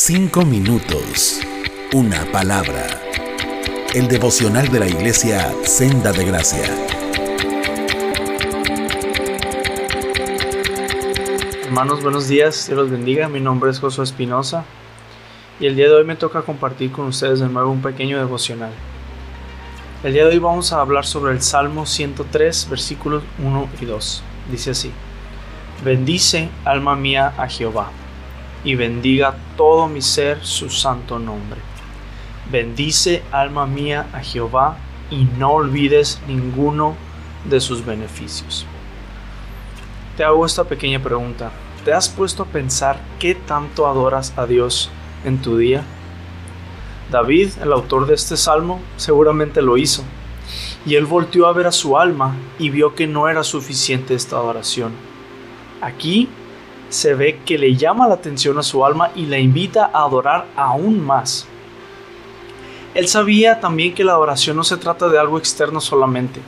Cinco minutos. Una palabra. El devocional de la iglesia Senda de Gracia. Hermanos, buenos días. Dios los bendiga. Mi nombre es Josué Espinosa. Y el día de hoy me toca compartir con ustedes de nuevo un pequeño devocional. El día de hoy vamos a hablar sobre el Salmo 103, versículos 1 y 2. Dice así. Bendice, alma mía, a Jehová y bendiga todo mi ser su santo nombre. Bendice, alma mía, a Jehová, y no olvides ninguno de sus beneficios. Te hago esta pequeña pregunta. ¿Te has puesto a pensar qué tanto adoras a Dios en tu día? David, el autor de este salmo, seguramente lo hizo. Y él volteó a ver a su alma y vio que no era suficiente esta adoración. Aquí se ve que le llama la atención a su alma y la invita a adorar aún más. Él sabía también que la adoración no se trata de algo externo solamente.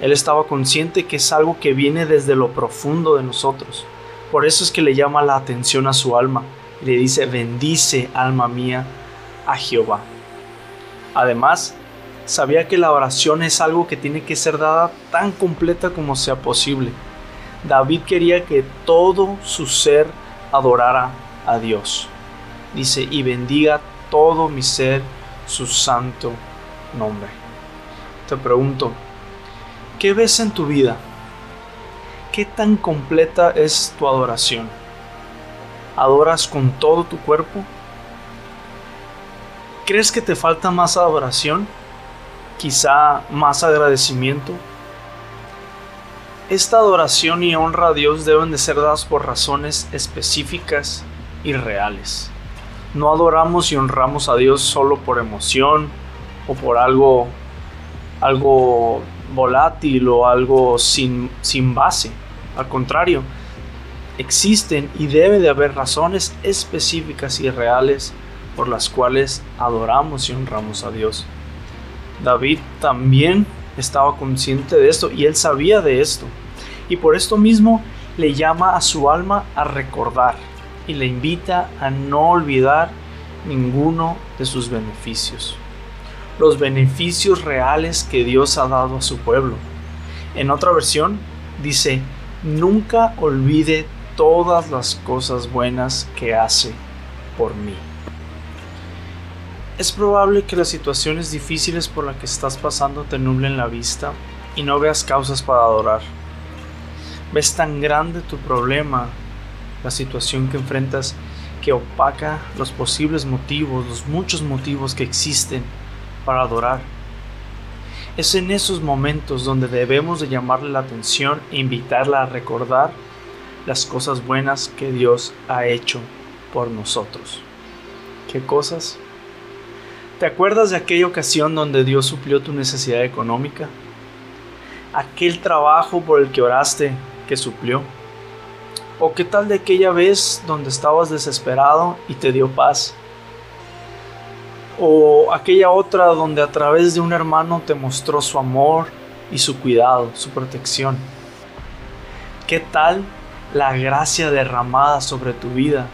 Él estaba consciente que es algo que viene desde lo profundo de nosotros. Por eso es que le llama la atención a su alma y le dice, bendice alma mía a Jehová. Además, sabía que la oración es algo que tiene que ser dada tan completa como sea posible David quería que todo su ser adorara a Dios. Dice, y bendiga todo mi ser su santo nombre. Te pregunto, ¿qué ves en tu vida? ¿Qué tan completa es tu adoración? ¿Adoras con todo tu cuerpo? ¿Crees que te falta más adoración? Quizá más agradecimiento, esta adoración y honra a Dios deben de ser dadas por razones específicas y reales. No adoramos y honramos a Dios solo por emoción o por algo algo volátil o algo sin, sin base. Al contrario, existen y debe de haber razones específicas y reales por las cuales adoramos y honramos a Dios. David también estaba consciente de esto y él sabía de esto. Y por esto mismo le llama a su alma a recordar y le invita a no olvidar ninguno de sus beneficios. Los beneficios reales que Dios ha dado a su pueblo. En otra versión dice, nunca olvide todas las cosas buenas que hace por mí. Es probable que las situaciones difíciles por las que estás pasando te nublen la vista y no veas causas para adorar. Ves tan grande tu problema, la situación que enfrentas, que opaca los posibles motivos, los muchos motivos que existen para adorar. Es en esos momentos donde debemos de llamarle la atención e invitarla a recordar las cosas buenas que Dios ha hecho por nosotros. ¿Qué cosas? ¿Te acuerdas de aquella ocasión donde Dios suplió tu necesidad económica? Aquel trabajo por el que oraste que suplió. ¿O qué tal de aquella vez donde estabas desesperado y te dio paz? ¿O aquella otra donde a través de un hermano te mostró su amor y su cuidado, su protección? ¿Qué tal la gracia derramada sobre tu vida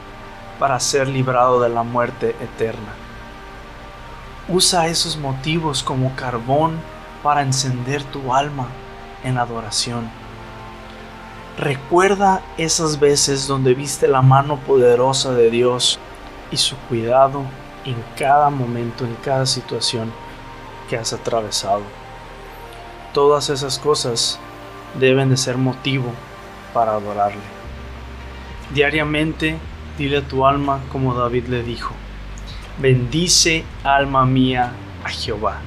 para ser librado de la muerte eterna? Usa esos motivos como carbón para encender tu alma en adoración. Recuerda esas veces donde viste la mano poderosa de Dios y su cuidado en cada momento, en cada situación que has atravesado. Todas esas cosas deben de ser motivo para adorarle. Diariamente dile a tu alma como David le dijo, bendice alma mía a Jehová.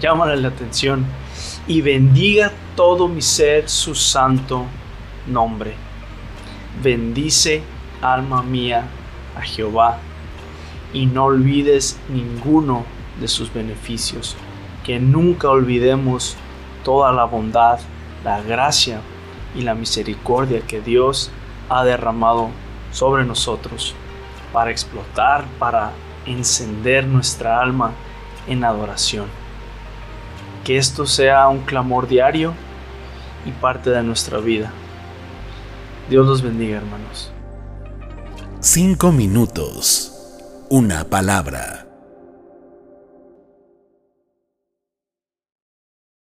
Llámale la atención y bendiga todo mi ser su santo nombre. Bendice alma mía a Jehová y no olvides ninguno de sus beneficios. Que nunca olvidemos toda la bondad, la gracia y la misericordia que Dios ha derramado sobre nosotros para explotar, para encender nuestra alma en adoración. Que esto sea un clamor diario y parte de nuestra vida. Dios los bendiga, hermanos. Cinco minutos. una palabra.